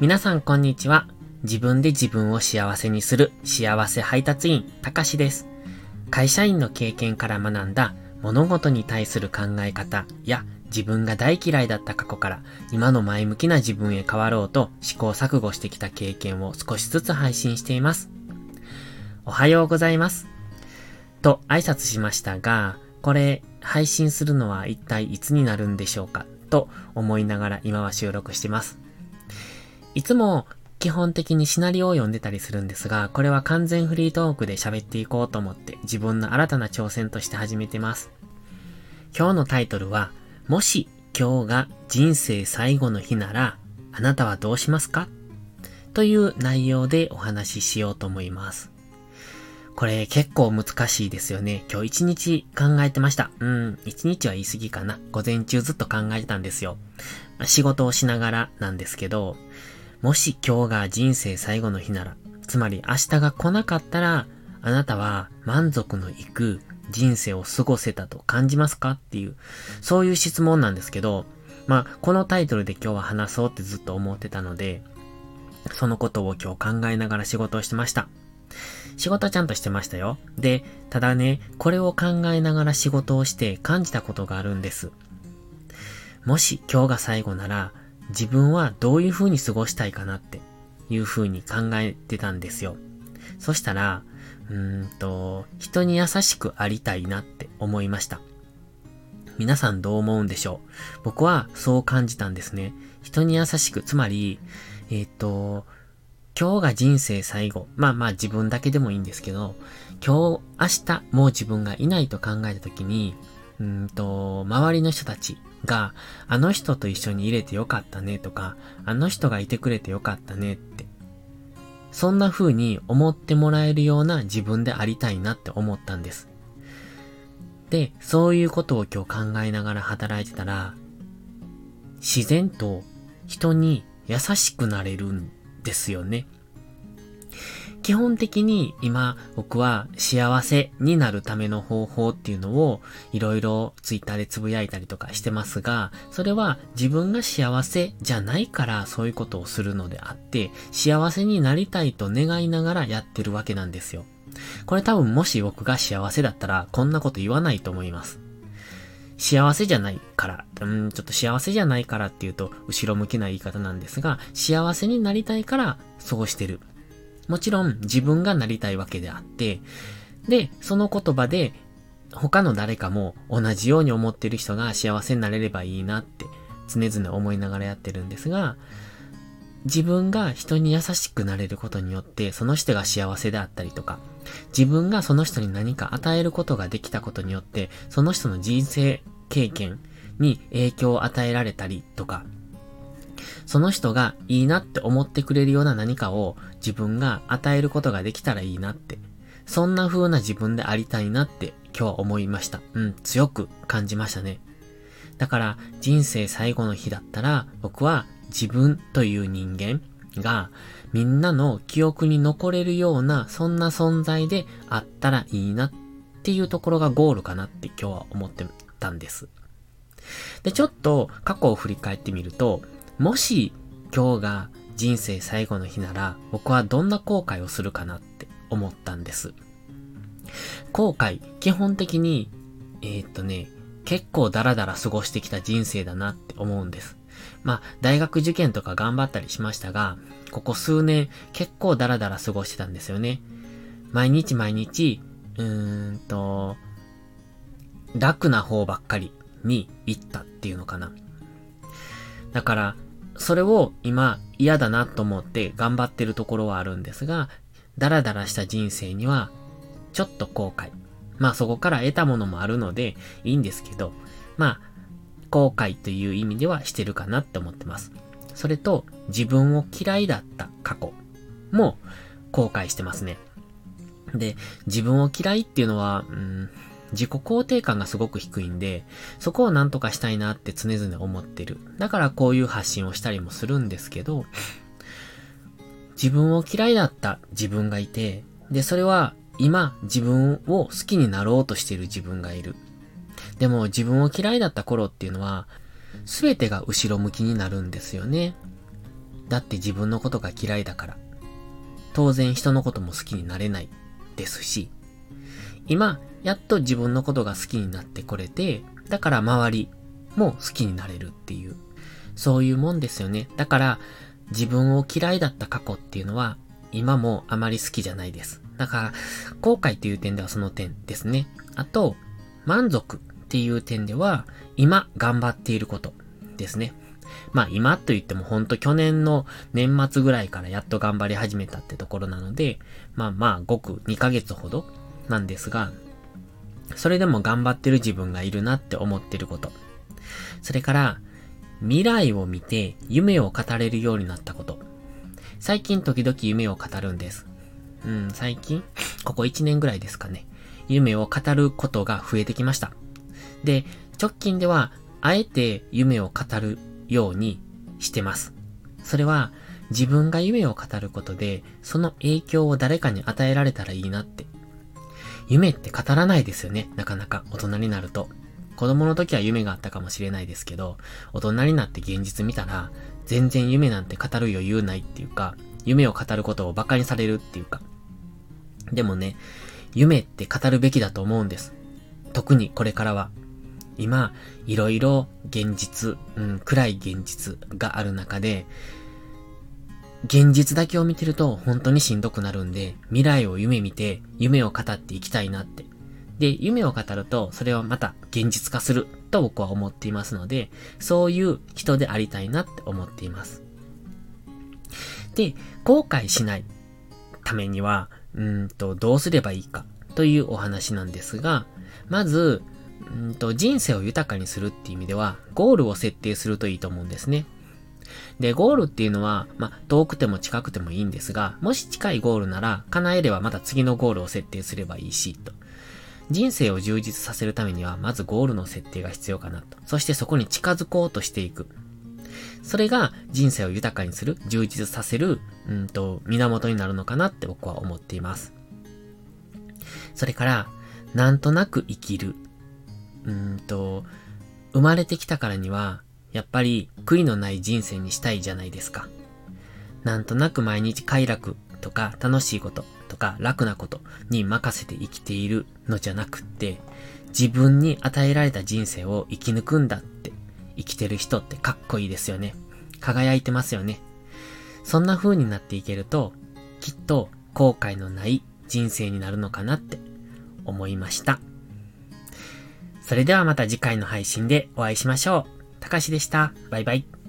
皆さんこんにちは。自分で自分を幸せにする幸せ配達員、たかしです。会社員の経験から学んだ物事に対する考え方や自分が大嫌いだった過去から今の前向きな自分へ変わろうと試行錯誤してきた経験を少しずつ配信しています。おはようございます。と挨拶しましたが、これ配信するのは一体いつになるんでしょうか？と思いながら今は収録してます。いつも基本的にシナリオを読んでたりするんですが、これは完全フリートークで喋っていこうと思って自分の新たな挑戦として始めてます。今日のタイトルは、もし今日が人生最後の日なら、あなたはどうしますか？という内容でお話ししようと思います。これ結構難しいですよね。今日一日考えてました。うん、一日は言い過ぎかな。午前中ずっと考えてたんですよ。仕事をしながらなんですけど、もし今日が人生最後の日なら、つまり明日が来なかったら、あなたは満足のいく人生を過ごせたと感じますかっていう、そういう質問なんですけど、まあ、このタイトルで今日は話そうってずっと思ってたので、そのことを今日考えながら仕事をしてました。仕事ちゃんとしてましたよ。で、ただね、これを考えながら仕事をして感じたことがあるんです。もし今日が最後なら、自分はどういう風に過ごしたいかなっていう風に考えてたんですよ。そしたら、うーんと、人に優しくありたいなって思いました。皆さんどう思うんでしょう？僕はそう感じたんですね。人に優しく、つまり、えっ、ー、と、今日が人生最後。まあまあ自分だけでもいいんですけど、今日、明日、もう自分がいないと考えたときに、うんと、周りの人たちが、あの人と一緒に入れてよかったねとか、あの人がいてくれてよかったねって。そんな風に思ってもらえるような自分でありたいなって思ったんです。で、そういうことを今日考えながら働いてたら、自然と人に優しくなれるんですよね。基本的に今僕は幸せになるための方法っていうのをいろいろツイッターでつぶやいたりとかしてますが、それは自分が幸せじゃないからそういうことをするのであって、幸せになりたいと願いながらやってるわけなんですよ。これ多分もし僕が幸せだったらこんなこと言わないと思います。幸せじゃないから、うん、ちょっと幸せじゃないからっていうと後ろ向きな言い方なんですが、幸せになりたいからそうしてる。もちろん自分がなりたいわけであって、で、その言葉で他の誰かも同じように思ってる人が幸せになれればいいなって常々思いながらやってるんですが、自分が人に優しくなれることによってその人が幸せであったりとか、自分がその人に何か与えることができたことによってその人の人生経験に影響を与えられたりとか、その人がいいなって思ってくれるような何かを自分が与えることができたらいいなって。そんな風な自分でありたいなって今日は思いました。うん、強く感じましたね。だから人生最後の日だったら僕は自分という人間がみんなの記憶に残れるようなそんな存在であったらいいなっていうところがゴールかなって今日は思ってたんです。で、ちょっと過去を振り返ってみると、もし今日が人生最後の日なら僕はどんな後悔をするかなって思ったんです。後悔、基本的に、えー、っとね、結構ダラダラ過ごしてきた人生だなって思うんです。まあ、大学受験とか頑張ったりしましたが、ここ数年結構ダラダラ過ごしてたんですよね。毎日毎日、うーんと、楽な方ばっかりに行ったっていうのかな。だから、それを今嫌だなと思って頑張ってるところはあるんですが、ダラダラした人生にはちょっと後悔。まあそこから得たものもあるのでいいんですけど、まあ後悔という意味ではしてるかなって思ってます。それと自分を嫌いだった過去も後悔してますね。で、自分を嫌いっていうのは、うん、自己肯定感がすごく低いんで、そこをなんとかしたいなって常々思ってる。だからこういう発信をしたりもするんですけど、自分を嫌いだった自分がいて、で、それは今自分を好きになろうとしている自分がいる。でも自分を嫌いだった頃っていうのは、すべてが後ろ向きになるんですよね。だって自分のことが嫌いだから。当然人のことも好きになれないですし、今、やっと自分のことが好きになってこれて、だから周りも好きになれるっていう、そういうもんですよね。だから、自分を嫌いだった過去っていうのは、今もあまり好きじゃないです。だから、後悔っていう点ではその点ですね。あと、満足っていう点では、今頑張っていることですね。まあ今と言ってもほんと去年の年末ぐらいからやっと頑張り始めたってところなので、まあまあごく2ヶ月ほどなんですが、それでも頑張ってる自分がいるなって思ってること。それから、未来を見て夢を語れるようになったこと。最近時々夢を語るんです。うん、最近？ここ1年ぐらいですかね。夢を語ることが増えてきました。で、直近では、あえて夢を語るようにしてます。それは、自分が夢を語ることで、その影響を誰かに与えられたらいいなって。夢って語らないですよね、なかなか大人になると。子供の時は夢があったかもしれないですけど、大人になって現実見たら、全然夢なんて語る余裕ないっていうか、夢を語ることを馬鹿にされるっていうか。でもね、夢って語るべきだと思うんです。特にこれからは。今、いろいろ現実、うん、暗い現実がある中で、現実だけを見てると本当にしんどくなるんで、未来を夢見て、夢を語っていきたいなって。で、夢を語ると、それはまた現実化すると僕は思っていますので、そういう人でありたいなって思っています。で、後悔しないためには、うんと、どうすればいいかというお話なんですが、まず、うんと、人生を豊かにするっていう意味では、ゴールを設定するといいと思うんですね。で、ゴールっていうのは、まあ遠くても近くてもいいんですが、もし近いゴールなら、叶えればまた次のゴールを設定すればいいし、と。人生を充実させるためには、まずゴールの設定が必要かなと。そしてそこに近づこうとしていく。それが人生を豊かにする、充実させる、うんと、源になるのかなって僕は思っています。それから、なんとなく生きる。うんと、生まれてきたからには、やっぱり悔いのない人生にしたいじゃないですか。なんとなく毎日快楽とか楽しいこととか楽なことに任せて生きているのじゃなくって、自分に与えられた人生を生き抜くんだって生きてる人ってかっこいいですよね。輝いてますよね。そんな風になっていけると、きっと後悔のない人生になるのかなって思いました。それではまた次回の配信でお会いしましょう。たかしでした。バイバイ。